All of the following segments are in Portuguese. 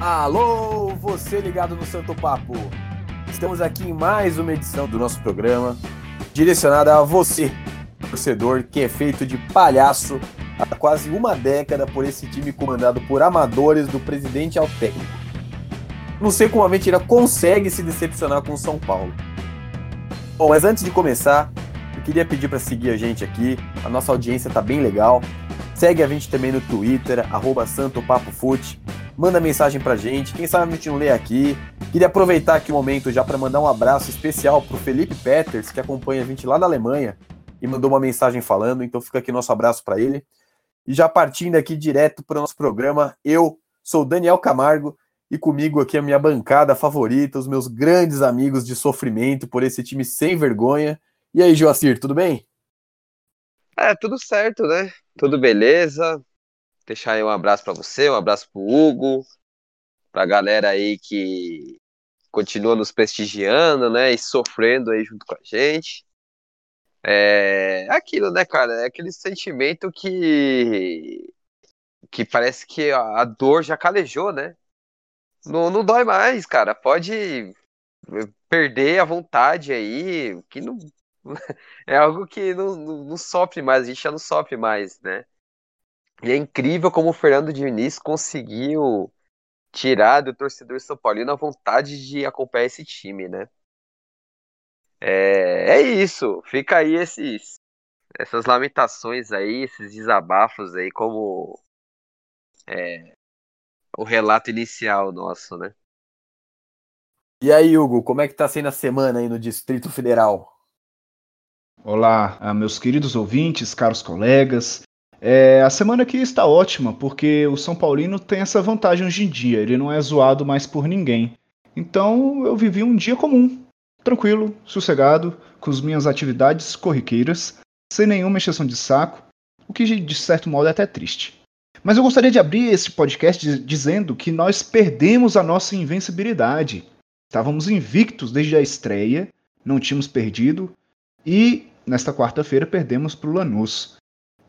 Alô, você ligado no Santo Papo. Estamos aqui em mais uma edição do nosso programa, direcionada a você, torcedor que é feito de palhaço há quase uma década por esse time comandado por amadores do presidente ao técnico. Não sei como a mentira consegue se decepcionar com o São Paulo. Bom, mas antes de começar, eu queria pedir para seguir a gente aqui. A nossa audiência tá bem legal. Segue a gente também no Twitter, arroba SantoPapoFute. Manda mensagem pra gente. Quem sabe a gente não lê aqui. Queria aproveitar aqui o momento já para mandar um abraço especial pro Felipe Peters, que acompanha a gente lá da Alemanha e mandou uma mensagem falando. Então fica aqui nosso abraço para ele. E já partindo aqui direto para o nosso programa, eu sou Daniel Camargo e comigo aqui a minha bancada favorita, os meus grandes amigos de sofrimento por esse time sem vergonha. E aí, Joacir, tudo bem? É, tudo certo, né? Tudo beleza. Deixar aí um abraço para você, um abraço pro Hugo, pra galera aí que continua nos prestigiando, né? E sofrendo aí junto com a gente. É aquilo, né, cara? É aquele sentimento que que parece que a dor já calejou, né? Não, não dói mais, cara. Pode perder a vontade aí, que não. É algo que não, não, não sofre mais, a gente já não sofre mais, né? E é incrível como o Fernando Diniz conseguiu tirar do torcedor São Paulino a vontade de acompanhar esse time, né? É, é isso. Fica aí esses, essas lamentações aí, esses desabafos aí, como é, o relato inicial nosso, né? E aí, Hugo, como é que tá sendo a semana aí no Distrito Federal? Olá, ah, meus queridos ouvintes, caros colegas. É, a semana aqui está ótima, porque o São Paulino tem essa vantagem hoje em dia, ele não é zoado mais por ninguém. Então eu vivi um dia comum, tranquilo, sossegado, com as minhas atividades corriqueiras, sem nenhuma exceção de saco, o que de certo modo é até triste. Mas eu gostaria de abrir esse podcast dizendo que nós perdemos a nossa invencibilidade. Estávamos invictos desde a estreia, não tínhamos perdido, e nesta quarta-feira perdemos para o Lanús.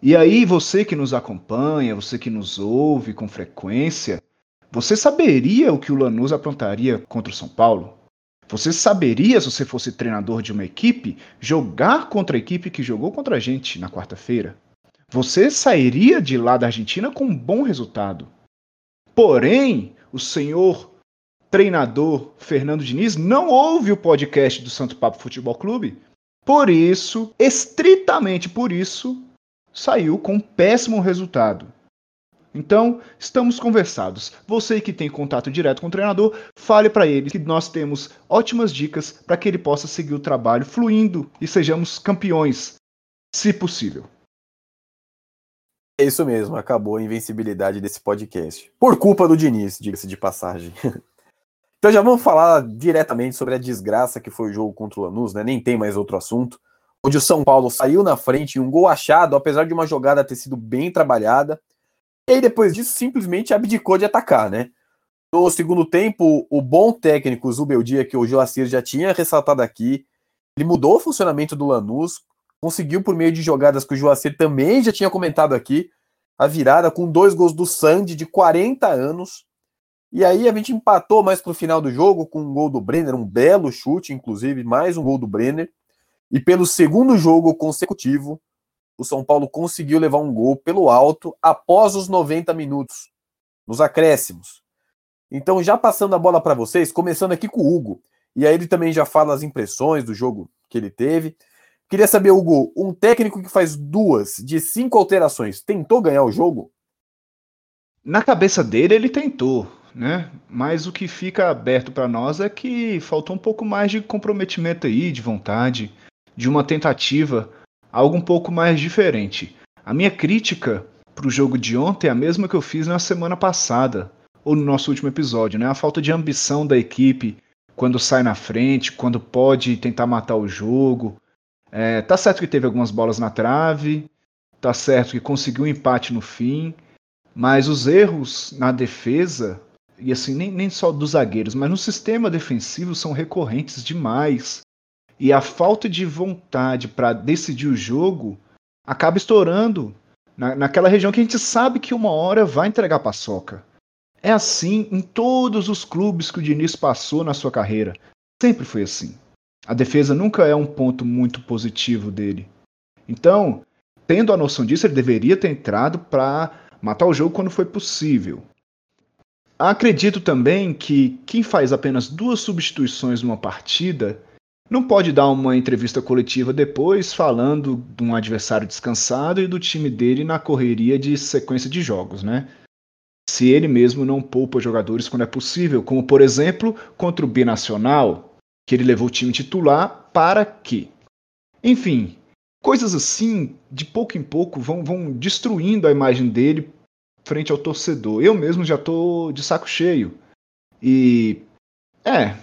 E aí, você que nos acompanha, você que nos ouve com frequência, você saberia o que o Lanús aprontaria contra o São Paulo? Você saberia, se você fosse treinador de uma equipe, jogar contra a equipe que jogou contra a gente na quarta-feira? Você sairia de lá da Argentina com um bom resultado. Porém, o senhor treinador Fernando Diniz não ouve o podcast do Santo Papo Futebol Clube. Por isso, estritamente por isso, saiu com um péssimo resultado. Então, estamos conversados. Você que tem contato direto com o treinador, fale para ele que nós temos ótimas dicas para que ele possa seguir o trabalho fluindo e sejamos campeões, se possível. É isso mesmo, acabou a invencibilidade desse podcast. Por culpa do Diniz, diga-se de passagem. então já vamos falar diretamente sobre a desgraça que foi o jogo contra o Lanús, né? Nem tem mais outro assunto. Onde o São Paulo saiu na frente em um gol achado, apesar de uma jogada ter sido bem trabalhada. E aí, depois disso, simplesmente abdicou de atacar, né? No segundo tempo, o bom técnico Zubeldia, que o Joacir já tinha ressaltado aqui, ele mudou o funcionamento do Lanús, conseguiu por meio de jogadas que o Joacir também já tinha comentado aqui, a virada com dois gols do Sandy de 40 anos. E aí a gente empatou mais pro final do jogo com um gol do Brenner, um belo chute, inclusive, mais um gol do Brenner. E pelo segundo jogo consecutivo, o São Paulo conseguiu levar um gol pelo alto após os 90 minutos, nos acréscimos. Então, já passando a bola para vocês, começando aqui com o Hugo. E aí ele também já fala as impressões do jogo que ele teve. Queria saber, Hugo, um técnico que faz duas de cinco alterações tentou ganhar o jogo? Na cabeça dele, ele tentou, né? Mas o que fica aberto para nós é que faltou um pouco mais de comprometimento aí, de vontade, de uma tentativa, algo um pouco mais diferente. A minha crítica para o jogo de ontem é a mesma que eu fiz na semana passada, ou no nosso último episódio, né? A falta de ambição da equipe quando sai na frente, quando pode tentar matar o jogo, é, tá certo que teve algumas bolas na trave, tá certo que conseguiu um empate no fim, mas os erros na defesa, e assim, nem, nem só dos zagueiros, mas no sistema defensivo são recorrentes demais. E a falta de vontade para decidir o jogo acaba estourando na, naquela região que a gente sabe que uma hora vai entregar paçoca. É assim em todos os clubes que o Diniz passou na sua carreira. Sempre foi assim. A defesa nunca é um ponto muito positivo dele. Então, tendo a noção disso, ele deveria ter entrado para matar o jogo quando foi possível. Acredito também que quem faz apenas duas substituições numa partida não pode dar uma entrevista coletiva depois falando de um adversário descansado e do time dele na correria de sequência de jogos, né? Se ele mesmo não poupa jogadores quando é possível, como por exemplo contra o Binacional, que ele levou o time titular para quê? Enfim, coisas assim, de pouco em pouco, vão, vão destruindo a imagem dele frente ao torcedor. Eu mesmo já tô de saco cheio. E. É.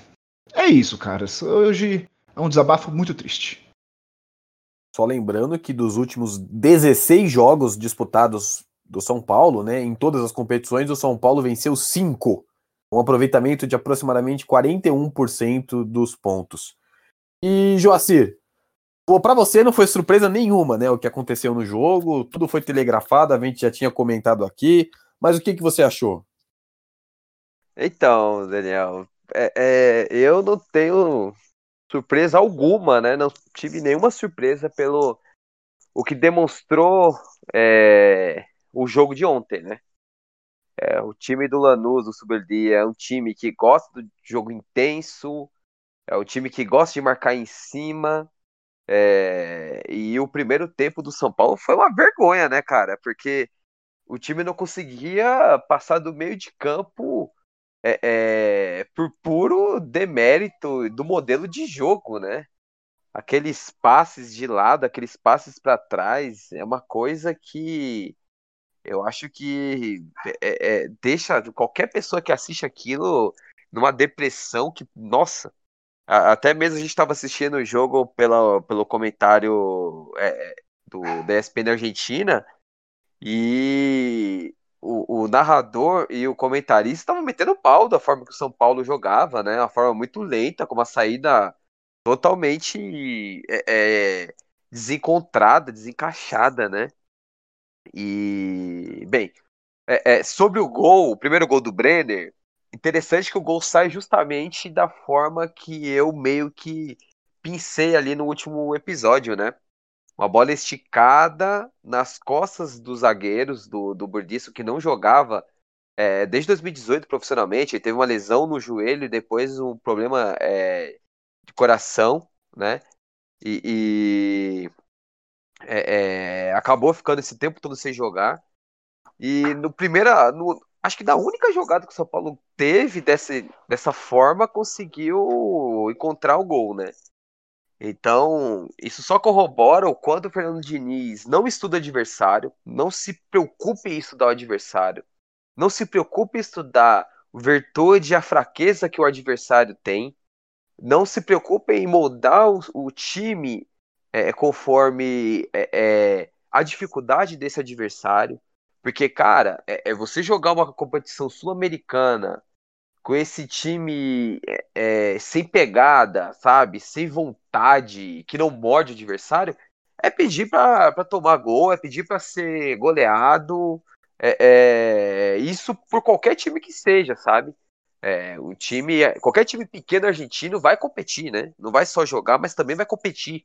É isso, cara. Hoje é um desabafo muito triste. Só lembrando que dos últimos 16 jogos disputados do São Paulo, né, em todas as competições, o São Paulo venceu 5, um aproveitamento de aproximadamente 41% dos pontos. E Joacir, para você não foi surpresa nenhuma, né, o que aconteceu no jogo, tudo foi telegrafado, a gente já tinha comentado aqui, mas o que, que você achou? Então, Daniel, é, é, eu não tenho surpresa alguma, né? Não tive nenhuma surpresa pelo o que demonstrou é, o jogo de ontem, né? É, o time do Lanús, do Superdia, é um time que gosta do jogo intenso, é um time que gosta de marcar em cima. É, e o primeiro tempo do São Paulo foi uma vergonha, né, cara? Porque o time não conseguia passar do meio de campo é, é, por puro demérito do modelo de jogo, né? Aqueles passes de lado, aqueles passes para trás, é uma coisa que eu acho que é, é, deixa qualquer pessoa que assiste aquilo numa depressão que, nossa, até mesmo a gente estava assistindo o jogo pela, pelo comentário é, do da Argentina e o, o, narrador e o comentarista estavam metendo pau da forma que o São Paulo jogava, né? Uma forma muito lenta, com uma saída totalmente é, é, desencontrada, desencaixada, né? E, bem, é, é, sobre o gol, o primeiro gol do Brenner, interessante que o gol sai justamente da forma que eu meio que pincei ali no último episódio, né? Uma bola esticada nas costas dos zagueiros do, do Burdiço, que não jogava é, desde 2018 profissionalmente. Ele teve uma lesão no joelho e depois um problema é, de coração, né? E, e é, é acabou ficando esse tempo todo sem jogar. E no primeira, no, acho que na única jogada que o São Paulo teve desse, dessa forma, conseguiu encontrar o gol, né? Então, isso só corrobora o quanto o Fernando Diniz não estuda adversário, não se preocupe em estudar o adversário, não se preocupe em estudar virtude e a fraqueza que o adversário tem, não se preocupe em moldar o, o time é, conforme é, é, a dificuldade desse adversário. Porque, cara, é, é você jogar uma competição sul-americana com esse time é, é, sem pegada, sabe? Sem vontade, que não morde o adversário, é pedir para tomar gol, é pedir para ser goleado. É, é, isso por qualquer time que seja, sabe? É, o time, qualquer time pequeno argentino vai competir, né? Não vai só jogar, mas também vai competir.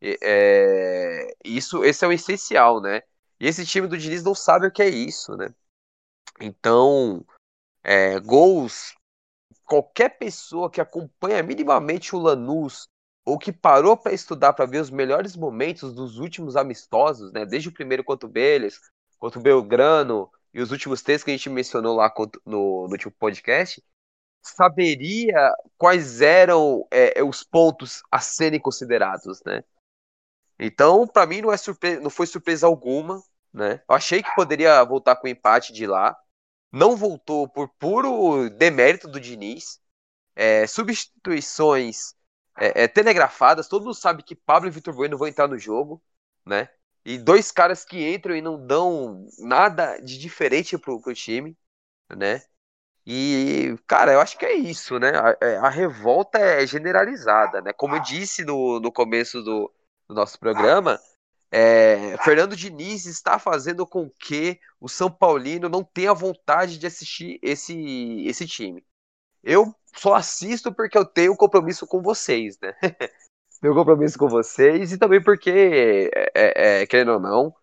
É, isso, esse é o essencial, né? E esse time do Diniz não sabe o que é isso, né? Então, é, gols. Qualquer pessoa que acompanha minimamente o Lanús ou que parou para estudar para ver os melhores momentos dos últimos amistosos, né, desde o primeiro contra o Beles, contra o Belgrano e os últimos três que a gente mencionou lá no, no último podcast, saberia quais eram é, os pontos a serem considerados, né? Então, para mim não é surpresa, não foi surpresa alguma, né? Eu achei que poderia voltar com o empate de lá, não voltou por puro demérito do Diniz. É, substituições é, é, telegrafadas, todo mundo sabe que Pablo e Vitor Bueno vão entrar no jogo, né? E dois caras que entram e não dão nada de diferente pro, pro time, né? E, cara, eu acho que é isso, né? A, é, a revolta é generalizada, né? Como eu disse no, no começo do, do nosso programa, é, Fernando Diniz está fazendo com que o São Paulino não tenha vontade de assistir esse, esse time. Eu só assisto porque eu tenho compromisso com vocês, né? tenho compromisso com vocês e também porque, é, é, é, querendo ou não,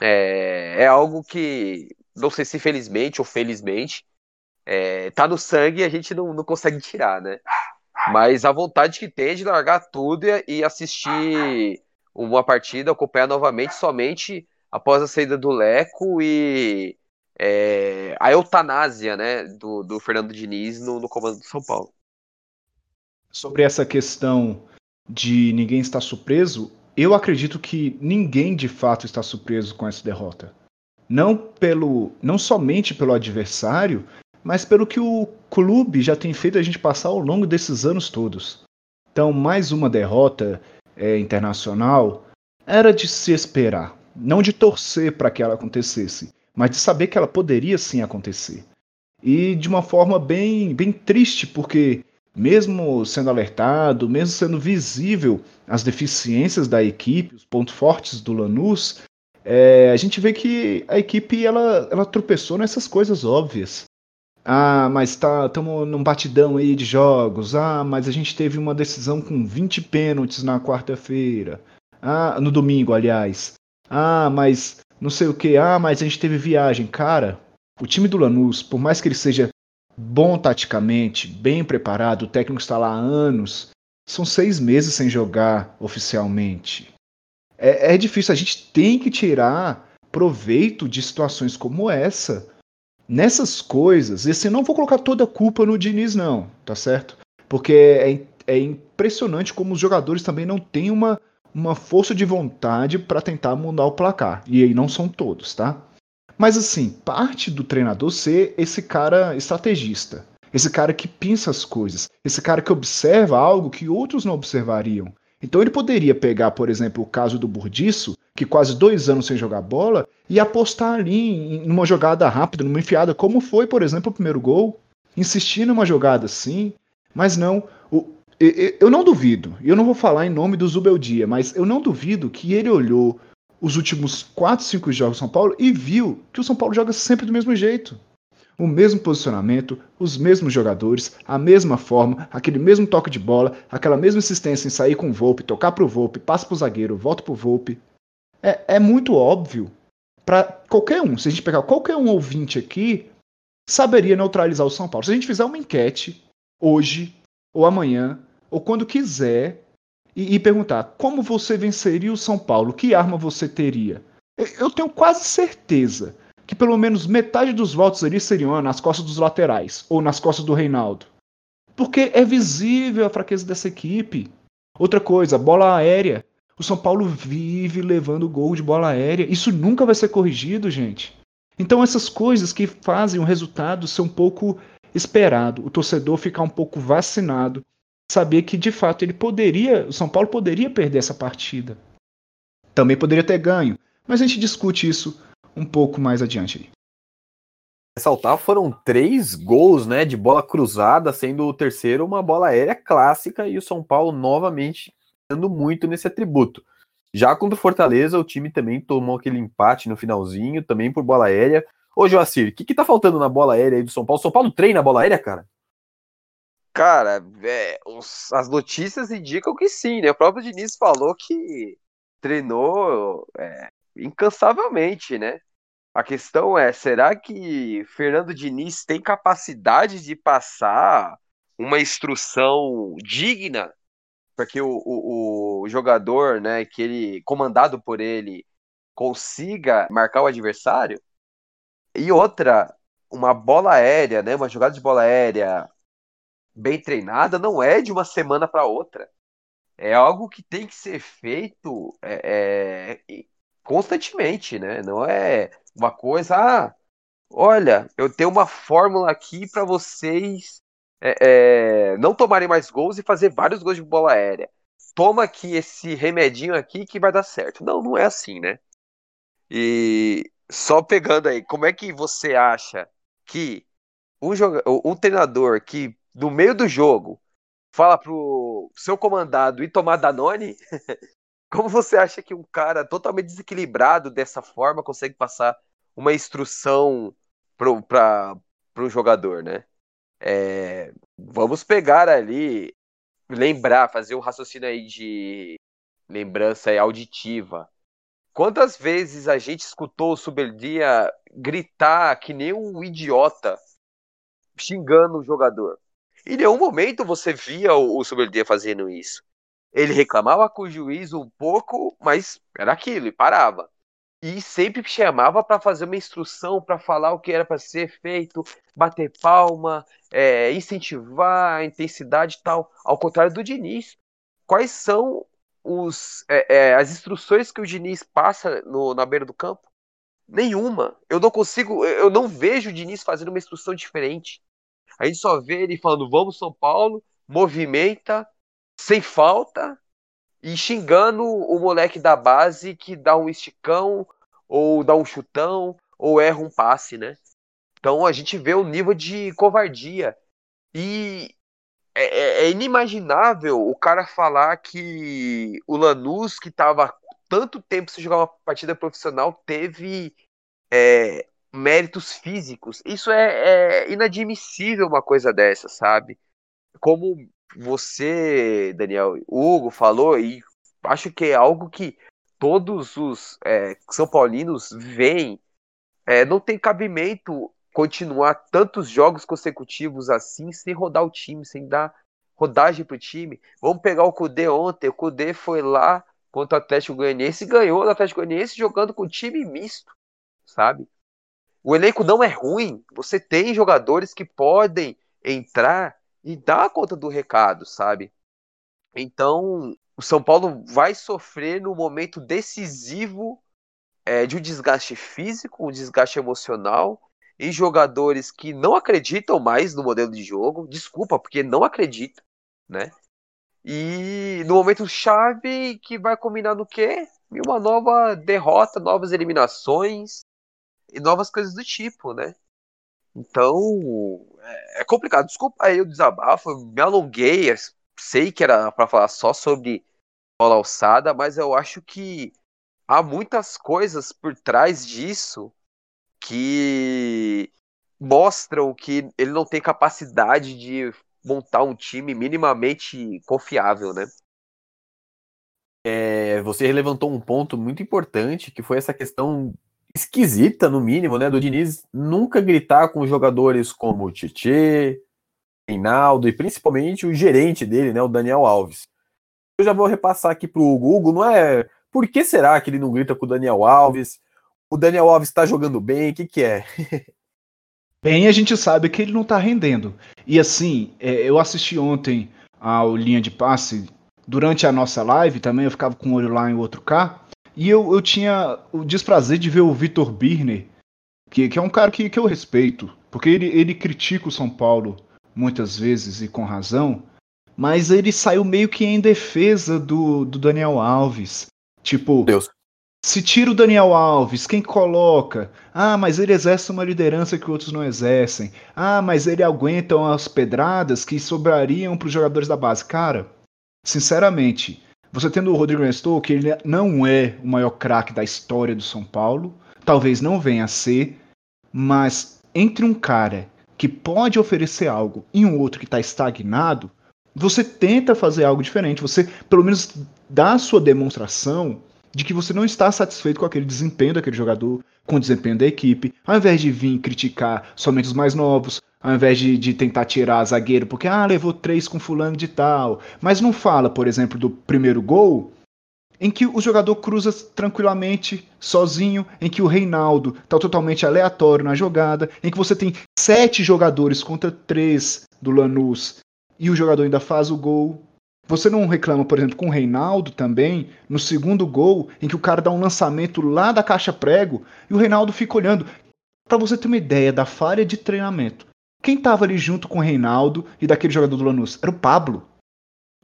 é, é algo que, não sei se felizmente ou felizmente, é, tá no sangue e a gente não, não consegue tirar, né? Mas a vontade que tem de largar tudo e, e assistir uma partida, acompanhar novamente somente após a saída do Leco e é, a eutanásia né, do, do Fernando Diniz no, no comando do São Paulo. Sobre essa questão de ninguém estar surpreso, eu acredito que ninguém de fato está surpreso com essa derrota. Não pelo, não somente pelo adversário, mas pelo que o clube já tem feito a gente passar ao longo desses anos todos. Então, mais uma derrota é, internacional era de se esperar, não de torcer para que ela acontecesse, mas de saber que ela poderia sim acontecer. E de uma forma bem, bem triste, porque mesmo sendo alertado, mesmo sendo visível as deficiências da equipe, os pontos fortes do Lanús, é, a gente vê que a equipe ela, ela tropeçou nessas coisas óbvias. Ah, mas tá, estamos num batidão aí de jogos. Ah, mas a gente teve uma decisão com 20 pênaltis na quarta-feira. Ah, no domingo, aliás. Ah, mas não sei o que. Ah, mas a gente teve viagem. Cara, o time do Lanús, por mais que ele seja bom taticamente, bem preparado, o técnico está lá há anos, são seis meses sem jogar oficialmente. É, é difícil, a gente tem que tirar proveito de situações como essa nessas coisas, e assim, não vou colocar toda a culpa no Diniz, não, tá certo? Porque é, é impressionante como os jogadores também não têm uma, uma força de vontade para tentar mudar o placar. E aí não são todos, tá? Mas assim, parte do treinador ser esse cara estrategista. Esse cara que pensa as coisas. Esse cara que observa algo que outros não observariam. Então ele poderia pegar, por exemplo, o caso do Burdiço, que quase dois anos sem jogar bola, e apostar ali em uma jogada rápida, numa enfiada, como foi, por exemplo, o primeiro gol. Insistir numa jogada assim, mas não. O, eu não duvido, e eu não vou falar em nome do Zubeldia, mas eu não duvido que ele olhou os últimos 4, 5 jogos do São Paulo e viu que o São Paulo joga sempre do mesmo jeito o mesmo posicionamento, os mesmos jogadores, a mesma forma, aquele mesmo toque de bola, aquela mesma insistência em sair com o Volpe, tocar para o Volpe, passa para o zagueiro, volta para o Volpe. É, é muito óbvio para qualquer um. Se a gente pegar qualquer um ouvinte aqui, saberia neutralizar o São Paulo. Se a gente fizer uma enquete hoje ou amanhã ou quando quiser e, e perguntar como você venceria o São Paulo, que arma você teria? Eu tenho quase certeza que pelo menos metade dos votos ali seriam nas costas dos laterais ou nas costas do Reinaldo. Porque é visível a fraqueza dessa equipe. Outra coisa, bola aérea. O São Paulo vive levando gol de bola aérea. Isso nunca vai ser corrigido, gente. Então essas coisas que fazem o resultado ser um pouco esperado, o torcedor ficar um pouco vacinado, saber que de fato ele poderia, o São Paulo poderia perder essa partida. Também poderia ter ganho, mas a gente discute isso um pouco mais adiante. Ressaltar foram três gols né, de bola cruzada, sendo o terceiro uma bola aérea clássica e o São Paulo novamente muito nesse atributo. Já contra o Fortaleza, o time também tomou aquele empate no finalzinho, também por bola aérea. Ô, Joacir, o que, que tá faltando na bola aérea aí do São Paulo? São Paulo treina a bola aérea, cara? Cara, é, os, as notícias indicam que sim, né? O próprio Diniz falou que treinou é, incansavelmente, né? A questão é, será que Fernando Diniz tem capacidade de passar uma instrução digna para que o, o, o, jogador, né, que ele comandado por ele, consiga marcar o adversário? E outra, uma bola aérea, né, uma jogada de bola aérea bem treinada não é de uma semana para outra. É algo que tem que ser feito é, é, constantemente, né? Não é uma coisa, ah, olha, eu tenho uma fórmula aqui para vocês é, é, não tomarem mais gols e fazer vários gols de bola aérea. Toma aqui esse remedinho aqui que vai dar certo. Não, não é assim, né? E só pegando aí, como é que você acha que um, um treinador que no meio do jogo fala pro seu comandado ir tomar Danone Como você acha que um cara totalmente desequilibrado dessa forma consegue passar uma instrução para o jogador, né? É, vamos pegar ali, lembrar, fazer um raciocínio aí de lembrança auditiva. Quantas vezes a gente escutou o Subeldia gritar que nem um idiota xingando o jogador? Em nenhum momento você via o, Subeldia fazendo isso. Ele reclamava com o juiz um pouco, mas era aquilo, e parava. E sempre chamava para fazer uma instrução, para falar o que era para ser feito, bater palma, é, incentivar a intensidade e tal. Ao contrário do Diniz. Quais são os, é, é, as instruções que o Diniz passa no, na beira do campo? Nenhuma. Eu não consigo, eu não vejo o Diniz fazendo uma instrução diferente. A gente só vê ele falando, vamos São Paulo, movimenta, sem falta e xingando o moleque da base que dá um esticão, ou dá um chutão, ou erra um passe, né? Então a gente vê o nível de covardia. E é, é, é inimaginável o cara falar que o Lanús, que estava tanto tempo sem jogar uma partida profissional, teve é, méritos físicos. Isso é, é inadmissível uma coisa dessa, sabe? Como você, Daniel, Hugo falou, e acho que é algo que todos os é, São Paulinos veem, é, não tem cabimento continuar tantos jogos consecutivos assim, sem rodar o time, sem dar rodagem pro time. Vamos pegar o Cudê ontem, o Cudê foi lá contra o Atlético Goianiense e ganhou o Atlético Goianiense jogando com time misto, sabe? O elenco não é ruim, você tem jogadores que podem entrar e dar conta do recado, sabe? Então, o São Paulo vai sofrer no momento decisivo é, de um desgaste físico, um desgaste emocional, e jogadores que não acreditam mais no modelo de jogo, desculpa, porque não acreditam, né? E no momento chave que vai combinar no quê? Uma nova derrota, novas eliminações e novas coisas do tipo, né? Então, é, é complicado. Desculpa aí o desabafo, me alonguei. Sei que era para falar só sobre bola alçada, mas eu acho que há muitas coisas por trás disso que mostram que ele não tem capacidade de montar um time minimamente confiável, né? É, você levantou um ponto muito importante, que foi essa questão esquisita, no mínimo, né, do Diniz nunca gritar com jogadores como o Tietê, Reinaldo e principalmente o gerente dele, né, o Daniel Alves. Eu já vou repassar aqui pro Hugo. Hugo, não é. Por que será que ele não grita com o Daniel Alves? O Daniel Alves está jogando bem? O que, que é? bem, a gente sabe que ele não está rendendo. E assim, é, eu assisti ontem ao Linha de Passe. Durante a nossa live também, eu ficava com um olho lá em outro cá. E eu, eu tinha o desprazer de ver o Vitor Birner, que, que é um cara que, que eu respeito, porque ele, ele critica o São Paulo muitas vezes e com razão, mas ele saiu meio que em defesa do, do Daniel Alves. Tipo, Deus. se tira o Daniel Alves, quem coloca? Ah, mas ele exerce uma liderança que outros não exercem. Ah, mas ele aguenta as pedradas que sobrariam para os jogadores da base. Cara, sinceramente, você tendo o Rodrigo Nestor, que ele não é o maior craque da história do São Paulo, talvez não venha a ser, mas entre um cara que pode oferecer algo e um outro que está estagnado, você tenta fazer algo diferente. Você, pelo menos, dá a sua demonstração de que você não está satisfeito com aquele desempenho daquele jogador, com o desempenho da equipe, ao invés de vir criticar somente os mais novos, ao invés de, de tentar tirar zagueiro porque, ah, levou três com fulano de tal. Mas não fala, por exemplo, do primeiro gol, em que o jogador cruza tranquilamente, sozinho, em que o Reinaldo está totalmente aleatório na jogada, em que você tem sete jogadores contra três do Lanús e o jogador ainda faz o gol. Você não reclama, por exemplo, com o Reinaldo também, no segundo gol, em que o cara dá um lançamento lá da caixa prego e o Reinaldo fica olhando. Para você ter uma ideia da falha de treinamento, quem estava ali junto com o Reinaldo e daquele jogador do Lanús? Era o Pablo.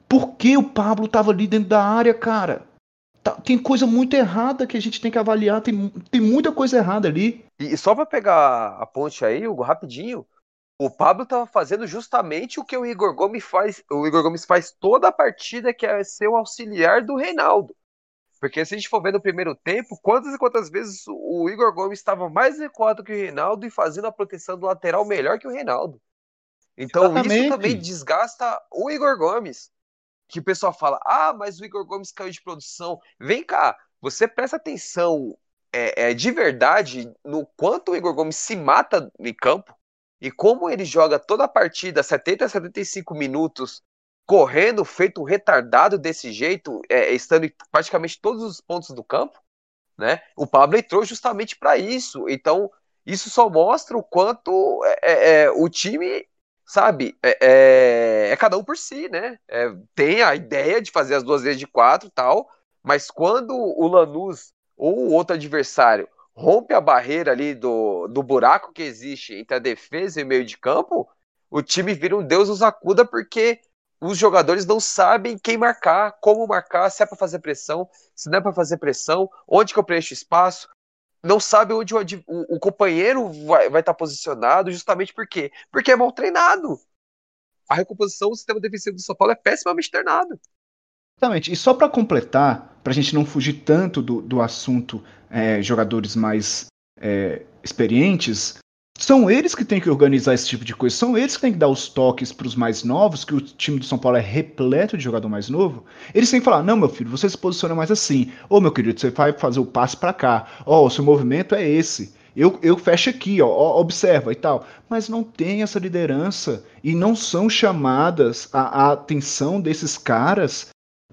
Por que o Pablo estava ali dentro da área, cara? Tá, tem coisa muito errada que a gente tem que avaliar. Tem, tem muita coisa errada ali. E só para pegar a ponte aí, Hugo, rapidinho. O Pablo estava fazendo justamente o que o Igor Gomes faz. O Igor Gomes faz toda a partida, que é ser o auxiliar do Reinaldo. Porque se a gente for ver no primeiro tempo, quantas e quantas vezes o Igor Gomes estava mais recuado que o Reinaldo e fazendo a proteção do lateral melhor que o Reinaldo. Então Exatamente. isso também desgasta o Igor Gomes. Que o pessoal fala, ah, mas o Igor Gomes caiu de produção. Vem cá, você presta atenção é, é, de verdade no quanto o Igor Gomes se mata em campo e como ele joga toda a partida, 70 a 75 minutos, correndo, feito retardado desse jeito, é, estando em praticamente todos os pontos do campo, né? O Pablo entrou justamente para isso. Então, isso só mostra o quanto é, é, é o time, sabe, é, é, é, cada um por si, né? tem a ideia de fazer as duas vezes de quatro tal, mas quando o Lanús ou o outro adversário rompe a barreira ali do, do buraco que existe entre a defesa e o meio de campo, o time vira um Deus nos acuda porque os jogadores não sabem quem marcar, como marcar, se é para fazer pressão, se não é para fazer pressão, onde que eu preencho espaço, não sabe onde o, o, o companheiro vai estar vai tá posicionado, justamente por quê? Porque é mal treinado. A recomposição do sistema defensivo do São Paulo é pessimamente treinado. Exatamente. E só para completar, para a gente não fugir tanto do, do assunto é, jogadores mais é, experientes, são eles que têm que organizar esse tipo de coisa, são eles que têm que dar os toques para os mais novos, que o time do São Paulo é repleto de jogador mais novo. Eles têm que falar: não, meu filho, você se posiciona mais assim. Ô, meu querido, você vai fazer o passe para cá. Ó, o seu movimento é esse. Eu, eu fecho aqui, ó, ó, observa e tal. Mas não tem essa liderança e não são chamadas a, a atenção desses caras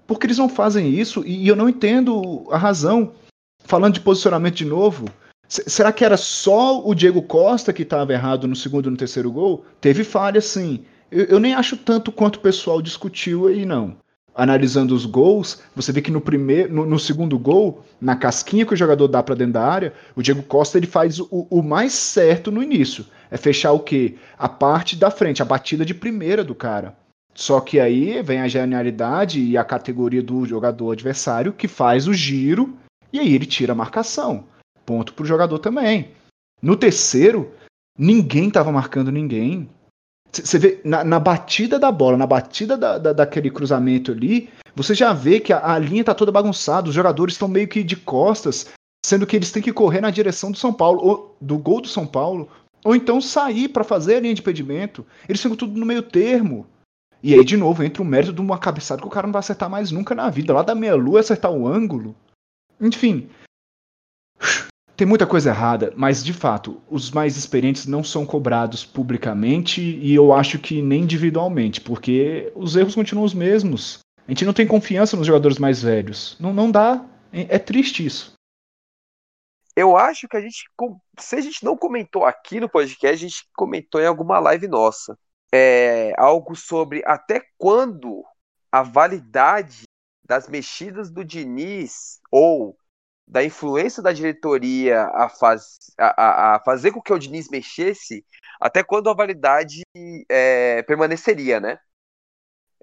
porque eles não fazem isso e eu não entendo a razão. Falando de posicionamento de novo, será que era só o Diego Costa que estava errado no segundo e no terceiro gol? Teve falha, sim. Eu, eu, nem acho tanto quanto o pessoal discutiu aí, não. Analisando os gols, você vê que no primeiro, no, no segundo gol, na casquinha que o jogador dá para dentro da área, o Diego Costa ele faz o, o mais certo no início. É fechar o quê? A parte da frente, a batida de primeira do cara. Só que aí vem a genialidade e a categoria do jogador adversário que faz o giro e aí ele tira a marcação. Ponto pro jogador também. No terceiro, ninguém estava marcando ninguém. Você vê, na, na, batida da bola, na batida da, da, daquele cruzamento ali, você já vê que a, a linha tá toda bagunçada, os jogadores estão meio que de costas, sendo que eles têm que correr na direção do São Paulo, ou do gol do São Paulo, ou então sair para fazer a linha de impedimento. Eles ficam tudo no meio termo. E aí, de novo, entra o mérito de uma cabeçada que o cara não vai acertar mais nunca na vida. Lá da meia-lua acertar o ângulo. Enfim. Tem muita coisa errada, mas de fato, os mais experientes não são cobrados publicamente e eu acho que nem individualmente, porque os erros continuam os mesmos. A gente não tem confiança nos jogadores mais velhos. Não, não dá. É, é triste isso. Eu acho que a gente, se a gente não comentou aqui no podcast, a gente comentou em alguma live nossa é, algo sobre até quando a validade das mexidas do Diniz ou da influência da diretoria a, faz, a, a, fazer com que o Diniz mexesse, até quando a validade é, permaneceria, né?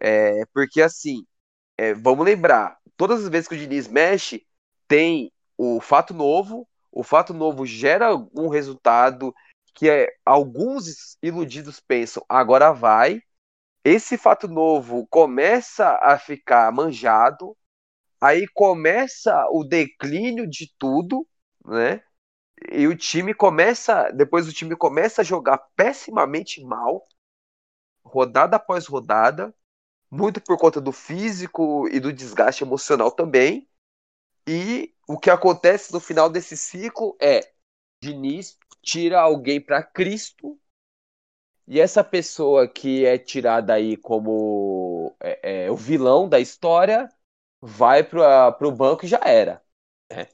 É, porque assim, é, vamos lembrar, todas as vezes que o Diniz mexe, tem o fato novo, o fato novo gera algum resultado, que é, alguns iludidos pensam, agora vai. Esse fato novo começa a ficar manjado, aí começa o declínio de tudo, né? E o time começa, depois o time começa a jogar pessimamente mal, rodada após rodada, muito por conta do físico e do desgaste emocional também. E o que acontece no final desse ciclo é Diniz tira alguém para Cristo e essa pessoa que é tirada aí como é, é, o vilão da história vai para o banco e já era. Né?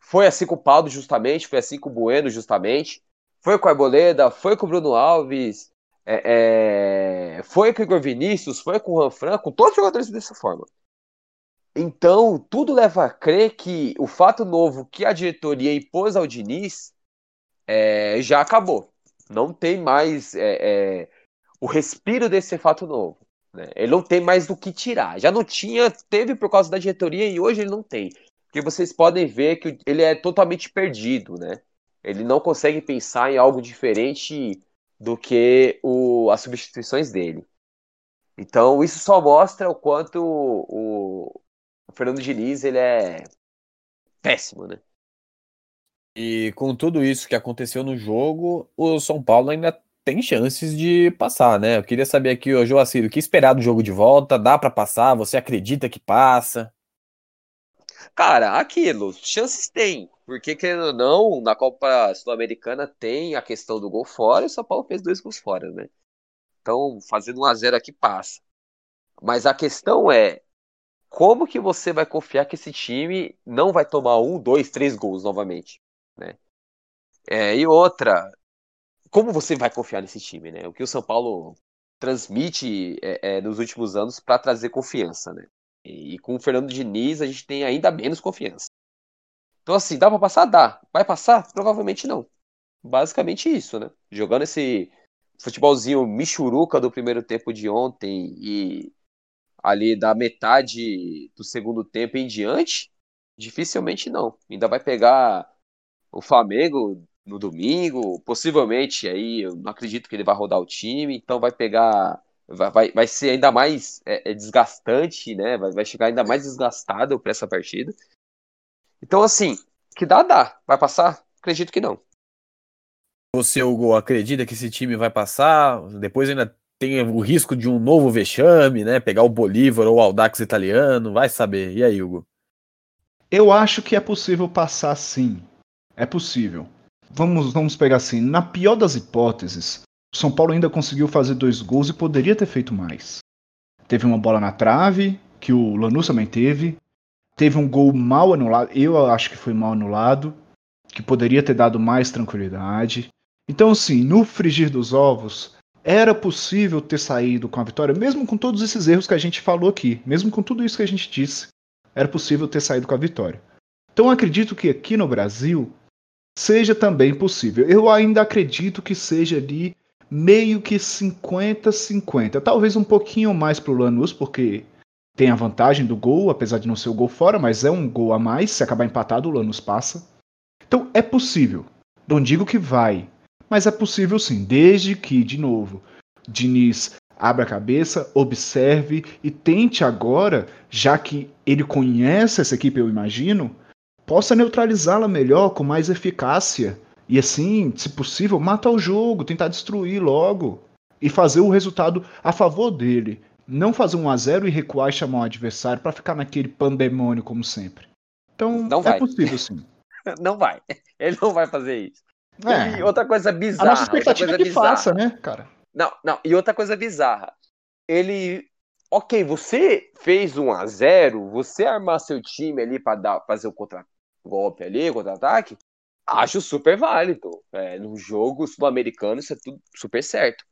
Foi assim com o Paulo, justamente, foi assim com o Bueno, justamente, foi com a Arboleda, foi com o Bruno Alves, é, é, foi com o Igor Vinícius, foi com o Juan com todos os jogadores dessa forma. Então, tudo leva a crer que o fato novo que a diretoria impôs ao Diniz é, já acabou. Não tem mais é, é, o respiro desse fato novo. Né? Ele não tem mais do que tirar. Já não tinha, teve por causa da diretoria e hoje ele não tem. Porque vocês podem ver que ele é totalmente perdido, né? Ele não consegue pensar em algo diferente do que o, as substituições dele. Então isso só mostra o quanto o, o Fernando Diniz ele é péssimo, né? E com tudo isso que aconteceu no jogo, o São Paulo ainda tem chances de passar, né? Eu queria saber aqui, o Joacir, o que esperar do jogo de volta? Dá para passar? Você acredita que passa? Cara, aquilo, chances tem. Porque, querendo ou não, na Copa Sul-Americana tem a questão do gol fora e o São Paulo fez dois gols fora, né? Então, fazendo um a 0 aqui passa. Mas a questão é, como que você vai confiar que esse time não vai tomar um, dois, três gols novamente, né? É, e outra, como você vai confiar nesse time, né? O que o São Paulo transmite é, é, nos últimos anos para trazer confiança, né? E, e, com o Fernando Diniz a gente tem ainda menos confiança. Então assim, dá para passar? Dá. Vai passar? Provavelmente não. Basicamente isso, né? Jogando esse futebolzinho michuruca do primeiro tempo de ontem e ali da metade do segundo tempo em diante, dificilmente não. Ainda vai pegar o Flamengo no domingo, possivelmente aí eu não acredito que ele vai rodar o time, então vai pegar vai, vai ser ainda mais é, é desgastante, né? Vai, vai chegar ainda mais desgastado para essa partida. Então assim, que dá dá, vai passar? Acredito que não. Você, Hugo, acredita que esse time vai passar? Depois ainda tem o risco de um novo vexame, né? Pegar o Bolívar ou o Aldax italiano, vai saber. E aí, Hugo? Eu acho que é possível passar sim. É possível. Vamos, vamos pegar assim, na pior das hipóteses, o São Paulo ainda conseguiu fazer dois gols e poderia ter feito mais. Teve uma bola na trave, que o Lanús também teve. Teve um gol mal anulado, eu acho que foi mal anulado, que poderia ter dado mais tranquilidade. Então, assim, no frigir dos ovos, era possível ter saído com a vitória, mesmo com todos esses erros que a gente falou aqui, mesmo com tudo isso que a gente disse, era possível ter saído com a vitória. Então acredito que aqui no Brasil seja também possível. Eu ainda acredito que seja ali meio que 50-50, talvez um pouquinho mais para o Lanús, porque tem a vantagem do gol, apesar de não ser o gol fora, mas é um gol a mais, se acabar empatado o Lanús passa. Então é possível. Não digo que vai, mas é possível sim, desde que, de novo, Diniz abra a cabeça, observe e tente agora, já que ele conhece essa equipe, eu imagino, possa neutralizá-la melhor, com mais eficácia. E assim, se possível, matar o jogo, tentar destruir logo. E fazer o resultado a favor dele. Não fazer um a 0 e recuar e chamar o adversário para ficar naquele pandemônio como sempre. Então, não é vai. possível sim. não vai. Ele não vai fazer isso. É. E outra coisa bizarra. A nossa expectativa é que bizarra. faça, né, cara? Não, não. E outra coisa bizarra. Ele. Ok, você fez um a 0 você armar seu time ali para dar, fazer o contra-golpe ali, contra-ataque, acho super válido. É, no jogo sul-americano, isso é tudo super certo.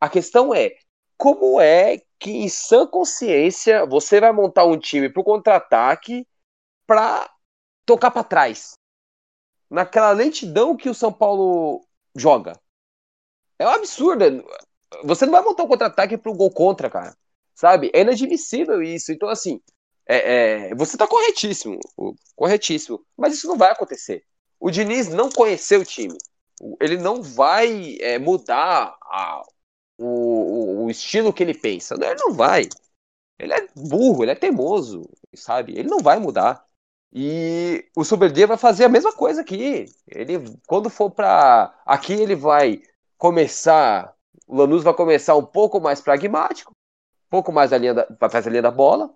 A questão é, como é que em sã consciência você vai montar um time pro contra-ataque para tocar para trás? naquela lentidão que o São Paulo joga. É um absurdo. Você não vai montar um contra-ataque pro gol contra, cara. Sabe? É inadmissível isso. Então, assim, é, é, você tá corretíssimo. Corretíssimo. Mas isso não vai acontecer. O Diniz não conheceu o time. Ele não vai é, mudar a, o, o, estilo que ele pensa. Ele não vai. Ele é burro, ele é teimoso, sabe? Ele não vai mudar. E o Superdia vai fazer a mesma coisa aqui. Ele, quando for para aqui, ele vai começar. O Lanús vai começar um pouco mais pragmático, um pouco mais a linha da, da linha da bola.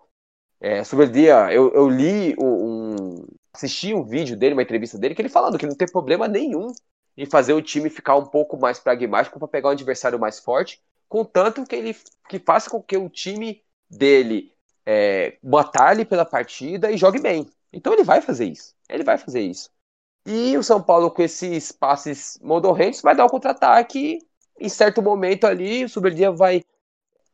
É, Superdia, eu, eu li um, assisti um vídeo dele, uma entrevista dele, que ele falando que não tem problema nenhum em fazer o time ficar um pouco mais pragmático para pegar um adversário mais forte, contanto que ele que faça com que o time dele é, batalhe pela partida e jogue bem. Então ele vai fazer isso. Ele vai fazer isso. E o São Paulo, com esses passes modorrentes, vai dar o contra-ataque. Em certo momento ali, o Superdia vai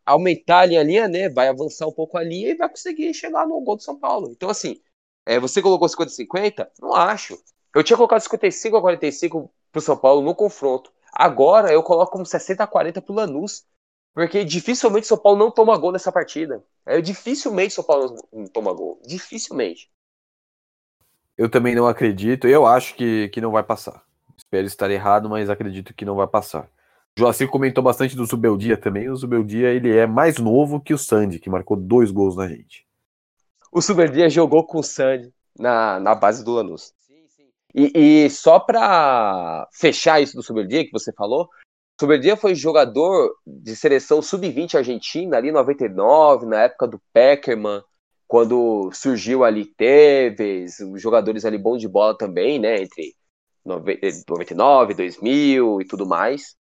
aumentar a linha, linha, né? Vai avançar um pouco a linha e vai conseguir chegar no gol do São Paulo. Então, assim, é, você colocou 50-50? Não acho. Eu tinha colocado 55 a 45 pro São Paulo no confronto. Agora eu coloco como 60 a 40 pro Lanús. Porque dificilmente o São Paulo não toma gol nessa partida. É, dificilmente o São Paulo não toma gol. Dificilmente. Eu também não acredito. Eu acho que, que não vai passar. Espero estar errado, mas acredito que não vai passar. O Joacir comentou bastante do Zubeldia também. O Zubeldia ele é mais novo que o Sandy, que marcou dois gols na gente. O Zubeldia jogou com o Sandy. na, na base do Lanús. E, e só para fechar isso do Soberdia que você falou, Soberdia foi jogador de seleção sub-20 argentina ali em 99, na época do Peckerman, quando surgiu ali Tevez, jogadores ali bons de bola também, né, entre 99, 2000 e tudo mais.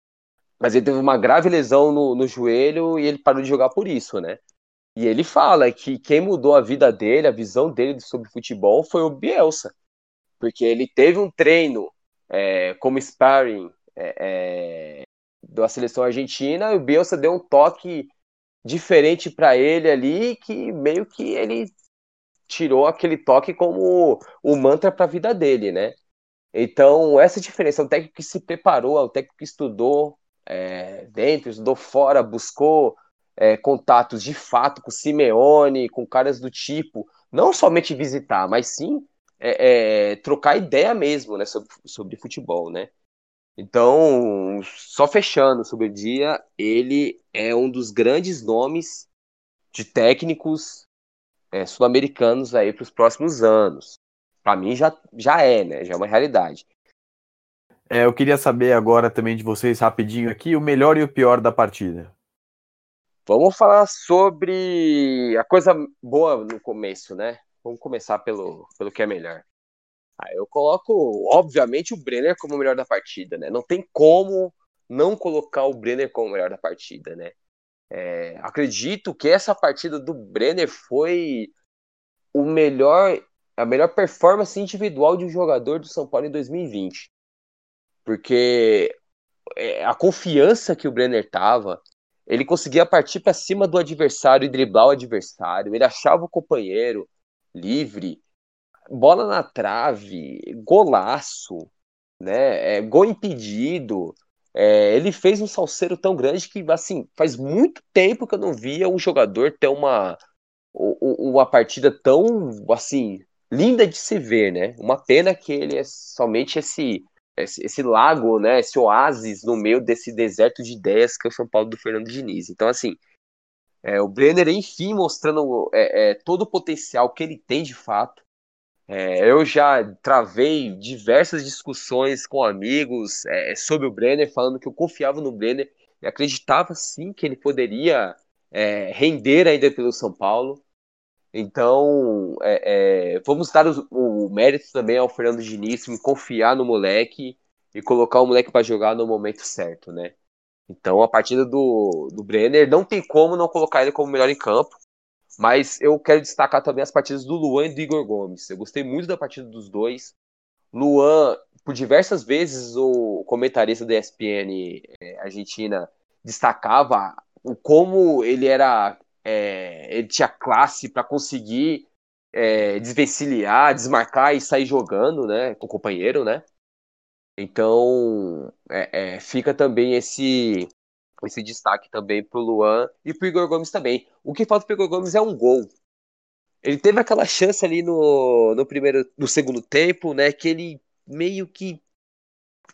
Mas ele teve uma grave lesão no, no joelho e ele parou de jogar por isso, né? E ele fala que quem mudou a vida dele, a visão dele sobre futebol foi o Bielsa. Porque ele teve um treino é, como sparring é, é, da seleção argentina e o Bielsa deu um toque diferente para ele ali que meio que ele tirou aquele toque como o mantra para a vida dele, né? Então, essa diferença, o técnico que se preparou, o técnico que estudou é, dentro, estudou fora, buscou é, contatos de fato com Simeone, com caras do tipo, não somente visitar, mas sim é, é, trocar ideia mesmo né, sobre, sobre futebol, né? Então, só fechando sobre o dia, ele é um dos grandes nomes de técnicos é, sul-americanos aí para os próximos anos. Para mim já, já é, né? Já é uma realidade. É, eu queria saber agora também de vocês rapidinho aqui o melhor e o pior da partida. Vamos falar sobre a coisa boa no começo, né? Vamos começar pelo, pelo que é melhor. Ah, eu coloco, obviamente, o Brenner como o melhor da partida, né? Não tem como não colocar o Brenner como o melhor da partida, né? É, acredito que essa partida do Brenner foi o melhor, a melhor performance individual de um jogador do São Paulo em 2020. Porque é, a confiança que o Brenner tava, ele conseguia partir para cima do adversário e driblar o adversário. Ele achava o companheiro livre, bola na trave, golaço, né? É, gol impedido. É, ele fez um salseiro tão grande que, assim, faz muito tempo que eu não via um jogador ter uma, uma partida tão, assim, linda de se ver, né? Uma pena que ele é somente esse esse, esse, lago, né, esse oásis no meio desse deserto de ideias que é o São Paulo do Fernando Diniz. Então, assim, é, o Brenner, enfim, mostrando é, é, todo o potencial que ele tem de fato. É, eu já travei diversas discussões com amigos é, sobre o Brenner, falando que eu confiava no Brenner e acreditava sim que ele poderia é, render ainda pelo São Paulo. Então, é, é, vamos dar o, mérito também ao Fernando Diniz em confiar no moleque e colocar o moleque para jogar no momento certo, né? Então, a partida do, do Brenner não tem como não colocar ele como melhor em campo, mas eu quero destacar também as partidas do Luan e do Igor Gomes. Eu gostei muito da partida dos dois. Luan, por diversas vezes, o comentarista da ESPN é, Argentina destacava o como ele era é, ele tinha classe para conseguir é, desvencilhar, desmarcar e sair jogando, né, com o companheiro, né? Então, é, é, fica também esse esse destaque também pro Luan e pro Igor Gomes também. O que falta pro Igor Gomes é um gol. Ele teve aquela chance ali no, no primeiro, no segundo tempo, né, que ele meio que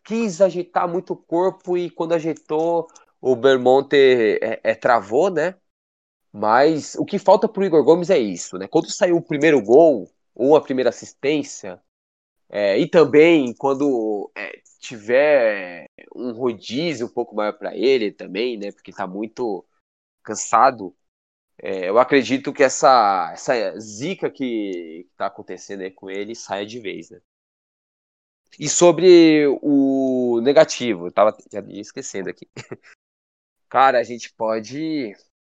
quis ajeitar muito o corpo e quando ajeitou, o Bermonte é, é, travou, né? Mas o que falta pro Igor Gomes é isso, né? Quando saiu o primeiro gol, ou a primeira assistência, é, e também quando é, tiver um rodízio um pouco maior para ele também, né? Porque tá muito cansado. É, eu acredito que essa, essa zica que, está acontecendo aí com ele saia de vez, né? E sobre o negativo, eu tava já esquecendo aqui. Cara, a gente pode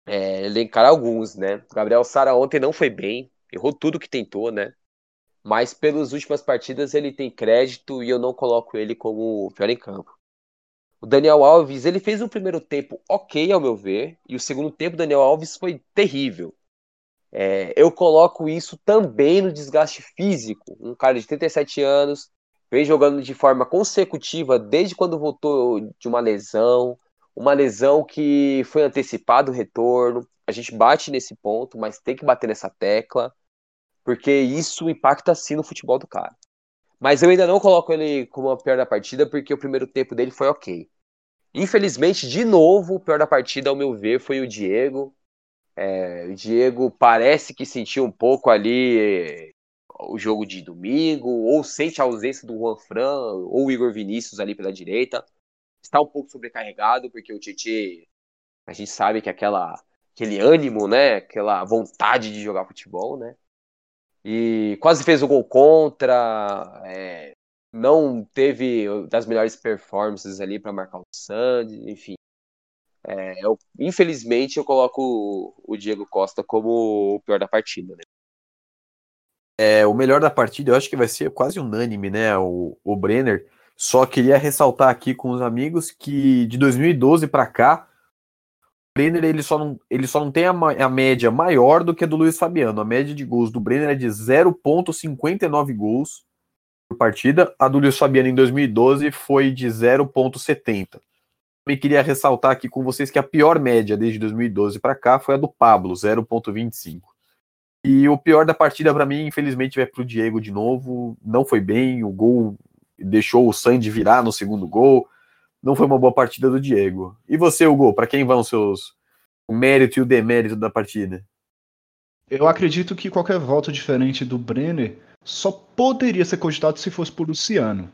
é, elencar alguns, né? Gabriel Sara ontem não foi bem, errou tudo que tentou, né? Mas pelas últimas partidas ele tem crédito e eu não coloco ele como pior em campo. O Daniel Alves, ele fez um primeiro tempo ok, ao meu ver, e o segundo tempo Daniel Alves foi terrível. É, eu coloco isso também no desgaste físico. Um cara de 37 anos, vem jogando de forma consecutiva desde quando voltou de uma lesão, uma lesão que foi antecipado o retorno. A gente bate nesse ponto, mas tem que bater nessa tecla, porque isso impacta sim no futebol do cara. Mas eu ainda não coloco ele como a pior da partida, porque o primeiro tempo dele foi ok. Infelizmente, de novo, o pior da partida, ao meu ver, foi o Diego. É, o Diego parece que sentiu um pouco ali o jogo de domingo, ou sente a ausência do Juan Fran, ou Igor Vinícius ali pela direita. Está um pouco sobrecarregado, porque o Tietchan, a gente sabe que aquela, aquele ânimo, né? Aquela vontade de jogar futebol, né? E quase fez o gol contra, é, não teve das melhores performances ali para marcar o Sandy, enfim. É, eu, infelizmente eu coloco o Diego Costa como o pior da partida, né? É, o melhor da partida, eu acho que vai ser quase unânime, né? O, o Brenner. Só queria ressaltar aqui com os amigos que de 2012 para cá, o Brenner ele só não, ele só não tem a, a, média maior do que a do Luiz Fabiano. A média de gols do Brenner é de 0,59 gols por partida. A do Luiz Fabiano em 2012 foi de 0,70. Também queria ressaltar aqui com vocês que a pior média desde 2012 para cá foi a do Pablo, 0,25. E o pior da partida para mim, infelizmente, vai para o Diego de novo. Não foi bem, o gol deixou o Sandy virar no segundo gol. Não foi uma boa partida do Diego. E você, Hugo, para quem vão seus o mérito e o demérito da partida? Eu acredito que qualquer voto diferente do Brenner só poderia ser cogitado se fosse por Luciano,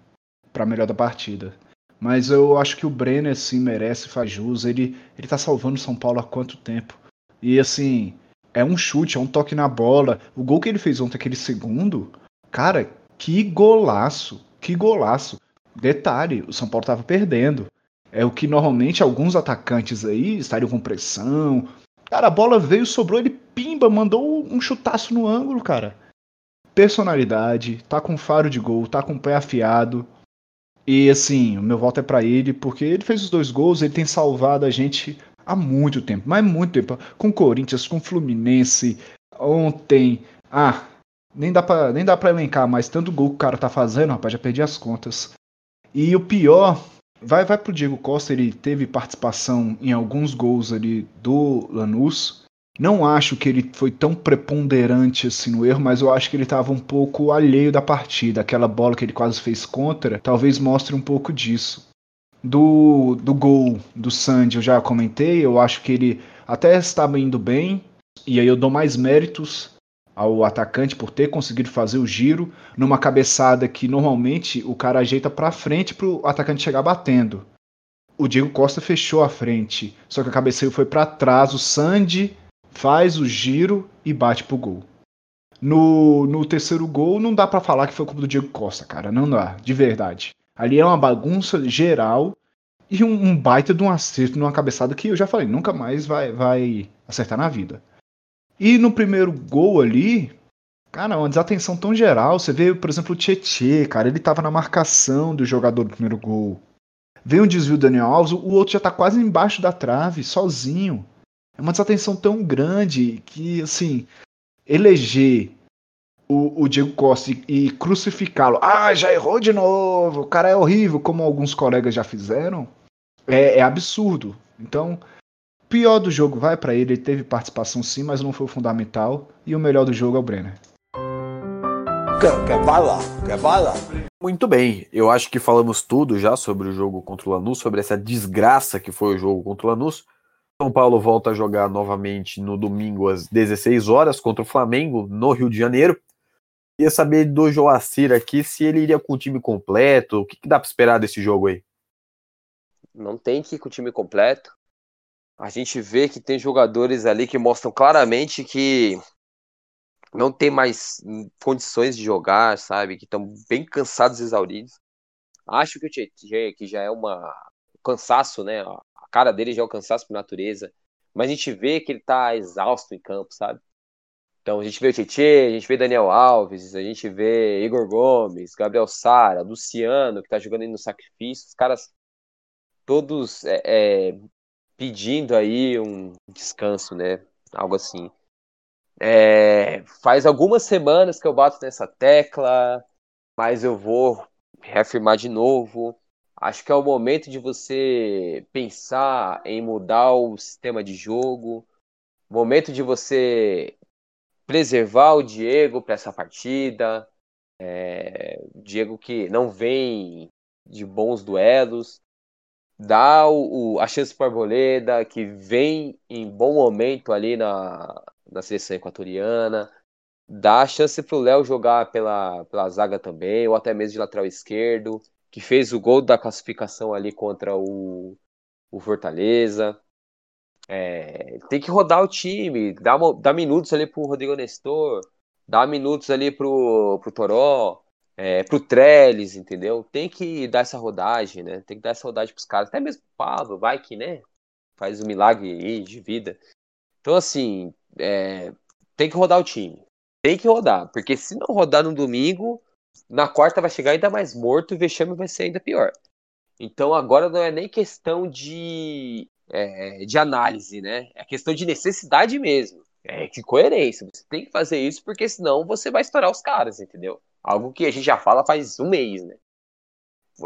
para melhor da partida. Mas eu acho que o Brenner sim merece, faz jus. Ele, ele tá salvando São Paulo há quanto tempo? E assim, é um chute, é um toque na bola. O gol que ele fez ontem, aquele segundo, cara, que golaço, que golaço. Detalhe, o São Paulo tava perdendo. É o que normalmente alguns atacantes aí estariam com pressão. Cara, a bola veio, sobrou, ele pimba, mandou um chutaço no ângulo, cara. Personalidade, tá com faro de gol, tá com pé afiado. E assim, o meu voto é para ele, porque ele fez os dois gols, ele tem salvado a gente há muito tempo, mas muito tempo. Com Corinthians, com Fluminense, ontem. Ah, nem dá pra, nem dá pra elencar mais tanto gol que o cara tá fazendo, rapaz, já perdi as contas. E o pior, vai, vai pro Diego Costa, ele teve participação em alguns gols ali do Lanús. Não acho que ele foi tão preponderante assim no erro, mas eu acho que ele estava um pouco alheio da partida. Aquela bola que ele quase fez contra, talvez mostre um pouco disso. Do, do gol do Sandy, eu já comentei, eu acho que ele até estava indo bem, e aí eu dou mais méritos ao atacante por ter conseguido fazer o giro numa cabeçada que normalmente o cara ajeita para frente para o atacante chegar batendo. O Diego Costa fechou a frente, só que a cabeceio foi para trás, o Sandy faz o giro e bate pro gol. No, no terceiro gol não dá para falar que foi culpa do Diego Costa, cara, não dá, de verdade. Ali é uma bagunça geral e um, um, baita de um acerto numa cabeçada que eu já falei, nunca mais vai, vai acertar na vida. E no primeiro gol ali, cara, uma desatenção tão geral. Você vê, por exemplo, o Tietê, cara, ele tava na marcação do jogador do primeiro gol. Vem um desvio do Daniel Alves, o outro já tá quase embaixo da trave, sozinho. É uma desatenção tão grande que, assim, eleger o, o Diego Costa e, e crucificá-lo. Ah, já errou de novo, o cara é horrível, como alguns colegas já fizeram, é, é absurdo. então, pior do jogo vai para ele, ele teve participação sim, mas não foi fundamental. E o melhor do jogo é o Brenner. Quer, quer bala? Quer bala? Muito bem, eu acho que falamos tudo já sobre o jogo contra o Lanús, sobre essa desgraça que foi o jogo contra o Lanús. São Paulo volta a jogar novamente no domingo às 16 horas contra o Flamengo no Rio de Janeiro. Queria saber do Joacir aqui se ele iria com o time completo. O que, que dá para esperar desse jogo aí? Não tem que ir com o time completo. A gente vê que tem jogadores ali que mostram claramente que não tem mais condições de jogar, sabe? Que estão bem cansados exauridos. Acho que o Tietchan, que já é uma cansaço, né? A cara dele já é um cansaço por natureza. Mas a gente vê que ele tá exausto em campo, sabe? Então a gente vê o Tietê, a gente vê Daniel Alves, a gente vê Igor Gomes, Gabriel Sara, Luciano, que tá jogando aí no sacrifício, os caras todos é, é, pedindo aí um descanso, né? Algo assim. É, faz algumas semanas que eu bato nessa tecla, mas eu vou reafirmar de novo. Acho que é o momento de você pensar em mudar o sistema de jogo, momento de você preservar o Diego para essa partida. É, Diego que não vem de bons duelos, dá o, o, a chance para o Arboleda, que vem em bom momento ali na, na seleção equatoriana. dá a chance pro Léo jogar pela, pela zaga também, ou até mesmo de lateral esquerdo, que fez o gol da classificação ali contra o, o Fortaleza. É, tem que rodar o time, dar, dar minutos ali pro Rodrigo Nestor, dar minutos ali pro, pro Toró, é, pro Trellis, entendeu? Tem que dar essa rodagem, né? Tem que dar essa rodagem pros caras, até mesmo pro Pablo, vai que, né? Faz um milagre aí de vida. Então, assim, é, tem que rodar o time. Tem que rodar, porque se não rodar no domingo, na quarta vai chegar ainda mais morto e o vexame vai ser ainda pior. Então agora não é nem questão de, é, de análise, né? É questão de necessidade mesmo. É de coerência. Você tem que fazer isso porque senão você vai estourar os caras, entendeu? Algo que a gente já fala faz um mês, né?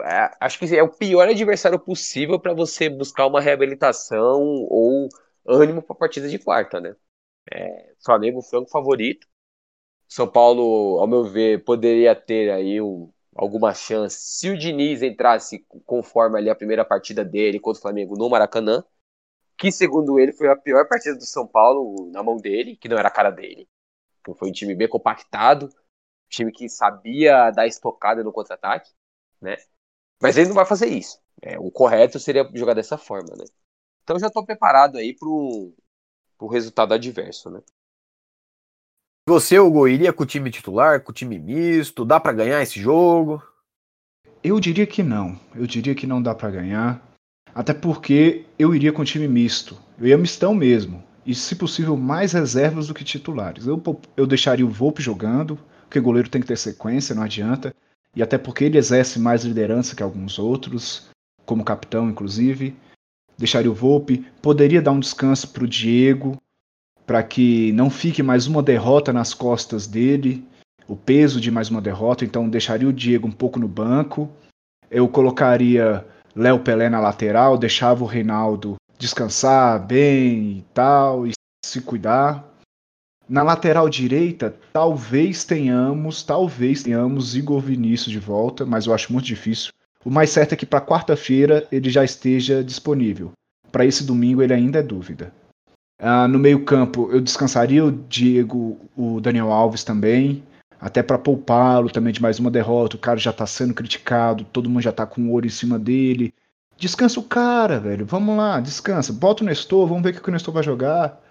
É, acho que é o pior adversário possível para você buscar uma reabilitação ou ânimo para a partida de quarta, né? É, Flamengo franco favorito. São Paulo, ao meu ver, poderia ter aí um, alguma chance se o Diniz entrasse conforme ali a primeira partida dele contra o Flamengo no Maracanã, que segundo ele foi a pior partida do São Paulo na mão dele, que não era a cara dele. Foi um time bem compactado, time que sabia dar estocada no contra-ataque, né? Mas ele não vai fazer isso. É, o correto seria jogar dessa forma, né? Então já estou preparado aí para o resultado adverso, né? Você, Hugo, iria com o time titular, com o time misto? Dá para ganhar esse jogo? Eu diria que não. Eu diria que não dá para ganhar. Até porque eu iria com o time misto. Eu ia mistão mesmo. E, se possível, mais reservas do que titulares. Eu, eu deixaria o Volpe jogando, porque goleiro tem que ter sequência, não adianta. E até porque ele exerce mais liderança que alguns outros, como capitão, inclusive. Deixaria o Volpe. Poderia dar um descanso para o Diego, para que não fique mais uma derrota nas costas dele, o peso de mais uma derrota, então deixaria o Diego um pouco no banco. Eu colocaria Léo Pelé na lateral, deixava o Reinaldo descansar bem e tal, e se cuidar. Na lateral direita, talvez tenhamos, talvez tenhamos Igor Vinícius de volta, mas eu acho muito difícil. O mais certo é que para quarta-feira ele já esteja disponível. Para esse domingo ele ainda é dúvida. Uh, no meio-campo, eu descansaria o Diego, o Daniel Alves também, até para poupá-lo também de mais uma derrota. O cara já tá sendo criticado, todo mundo já tá com o ouro em cima dele. Descansa o cara, velho. Vamos lá, descansa. Bota o Nestor, vamos ver o que o Nestor vai jogar.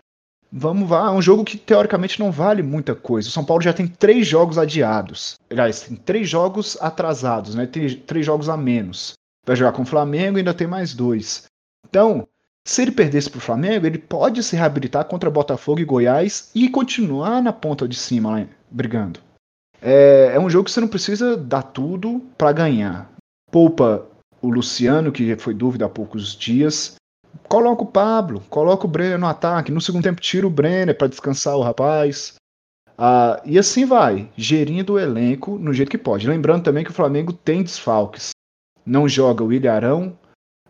Vamos lá, é um jogo que teoricamente não vale muita coisa. O São Paulo já tem três jogos adiados. Aliás, tem três jogos atrasados, né? Tem três jogos a menos. Vai jogar com o Flamengo e ainda tem mais dois. Então, se ele perdesse para o Flamengo, ele pode se reabilitar contra Botafogo e Goiás e continuar na ponta de cima lá brigando. É, é um jogo que você não precisa dar tudo para ganhar. Poupa o Luciano, que foi dúvida há poucos dias. Coloca o Pablo, coloca o Brenner no ataque. No segundo tempo, tira o Brenner para descansar o rapaz. Ah, e assim vai, gerindo o elenco no jeito que pode. Lembrando também que o Flamengo tem desfalques. Não joga o Ilharão,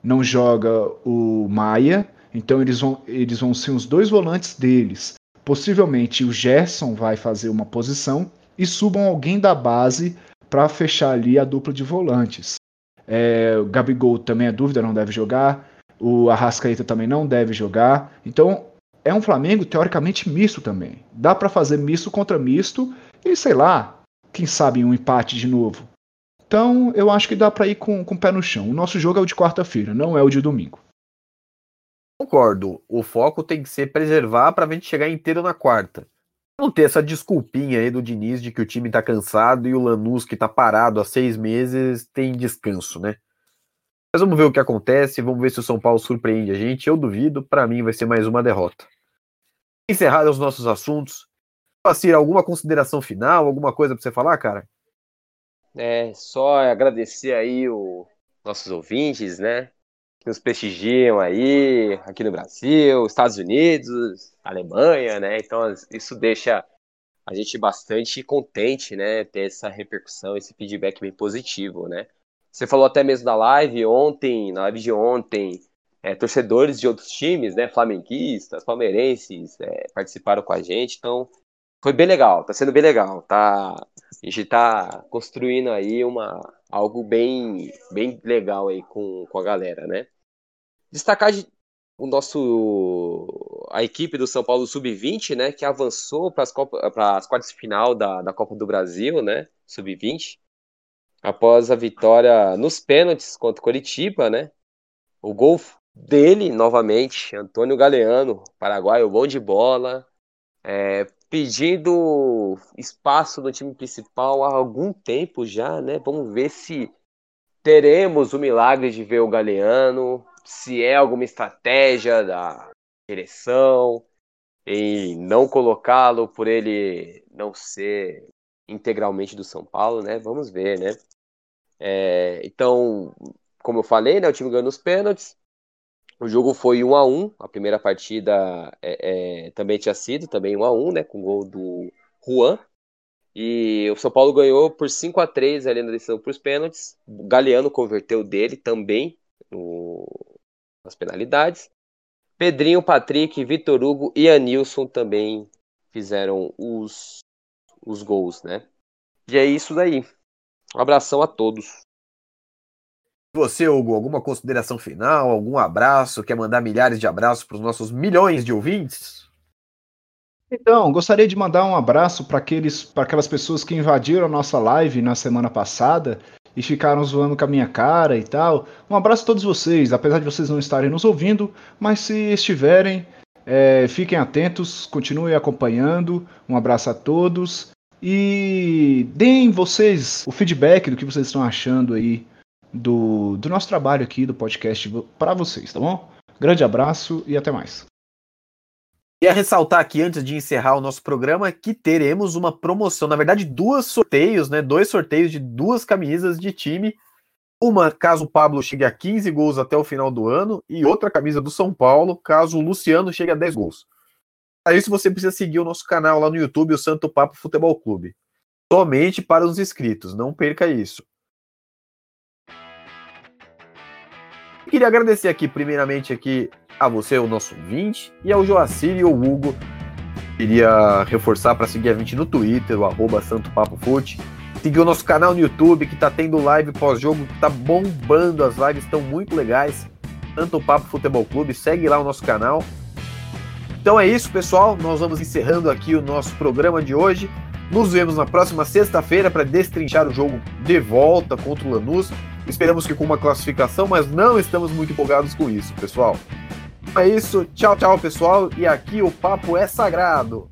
não joga o Maia, então eles vão, eles vão ser os dois volantes deles. Possivelmente o Gerson vai fazer uma posição e subam alguém da base para fechar ali a dupla de volantes. É, o Gabigol também é dúvida, não deve jogar. O Arrascaeta também não deve jogar. Então é um Flamengo teoricamente misto também. Dá para fazer misto contra misto e sei lá, quem sabe um empate de novo. Então, eu acho que dá para ir com, com o pé no chão. O nosso jogo é o de quarta-feira, não é o de domingo. Concordo. O foco tem que ser preservar para a gente chegar inteiro na quarta. Não ter essa desculpinha aí do Diniz de que o time tá cansado e o Lanús, que tá parado há seis meses, tem descanso, né? Mas vamos ver o que acontece, vamos ver se o São Paulo surpreende a gente. Eu duvido, para mim vai ser mais uma derrota. Encerrados os nossos assuntos. Passir, alguma consideração final, alguma coisa para você falar, cara? É, só agradecer aí os nossos ouvintes, né? Que nos prestigiam aí, aqui no Brasil, Estados Unidos, Alemanha, né? Então isso deixa a gente bastante contente, né? Ter essa repercussão, esse feedback bem positivo, né? Você falou até mesmo da live ontem, na live de ontem, é, torcedores de outros times, né? Flamenguistas, palmeirenses, é, participaram com a gente, então foi bem legal, tá sendo bem legal, tá? A gente tá construindo aí uma algo bem bem legal aí com, com a galera, né? Destacar o nosso a equipe do São Paulo Sub-20, né, que avançou para as quartas de final da, da Copa do Brasil, né, Sub-20, após a vitória nos pênaltis contra o Coritiba, né, o gol dele, novamente, Antônio Galeano, paraguaio, bom de bola, é, pedindo espaço no time principal há algum tempo já, né? Vamos ver se teremos o milagre de ver o Galeano, se é alguma estratégia da direção em não colocá-lo por ele não ser integralmente do São Paulo, né? Vamos ver, né? É, então, como eu falei, né, o time ganhou nos pênaltis. O jogo foi 1 a 1 A primeira partida é, é, também tinha sido também 1 a 1 né? Com o gol do Juan. E o São Paulo ganhou por 5 a 3 ali na decisão para os pênaltis. O Galeano converteu dele também no, nas penalidades. Pedrinho, Patrick, Vitor Hugo e Anilson também fizeram os, os gols, né? E é isso daí. Um abração a todos. Você, Hugo, alguma consideração final, algum abraço? Quer mandar milhares de abraços para os nossos milhões de ouvintes? Então, gostaria de mandar um abraço para aqueles, para aquelas pessoas que invadiram a nossa live na semana passada e ficaram zoando com a minha cara e tal. Um abraço a todos vocês, apesar de vocês não estarem nos ouvindo, mas se estiverem, é, fiquem atentos, continuem acompanhando. Um abraço a todos e deem vocês o feedback do que vocês estão achando aí do, do nosso trabalho aqui, do podcast, para vocês, tá bom? Grande abraço e até mais. Queria ressaltar aqui, antes de encerrar o nosso programa, que teremos uma promoção, na verdade, duas sorteios, né? Dois sorteios de duas camisas de time. Uma, caso o Pablo chegue a 15 gols até o final do ano, e outra camisa do São Paulo, caso o Luciano chegue a 10 gols. Para isso, você precisa seguir o nosso canal lá no YouTube, o Santo Papo Futebol Clube. Somente para os inscritos, não perca isso. Queria agradecer aqui, primeiramente, aqui a você, o nosso 20, e ao Joacir e ao Hugo. Queria reforçar para seguir a 20 no Twitter, o arroba Santo Papo Fute. Seguir o nosso canal no YouTube, que está tendo live pós-jogo, que tá bombando, as lives estão muito legais. Santo Papo Futebol Clube, segue lá o nosso canal. Então é isso, pessoal. Nós vamos encerrando aqui o nosso programa de hoje. Nos vemos na próxima sexta-feira para destrinchar o jogo de volta contra o Lanús. Esperamos que com uma classificação, mas não estamos muito empolgados com isso, pessoal. É isso, tchau, tchau, pessoal. E aqui o papo é sagrado.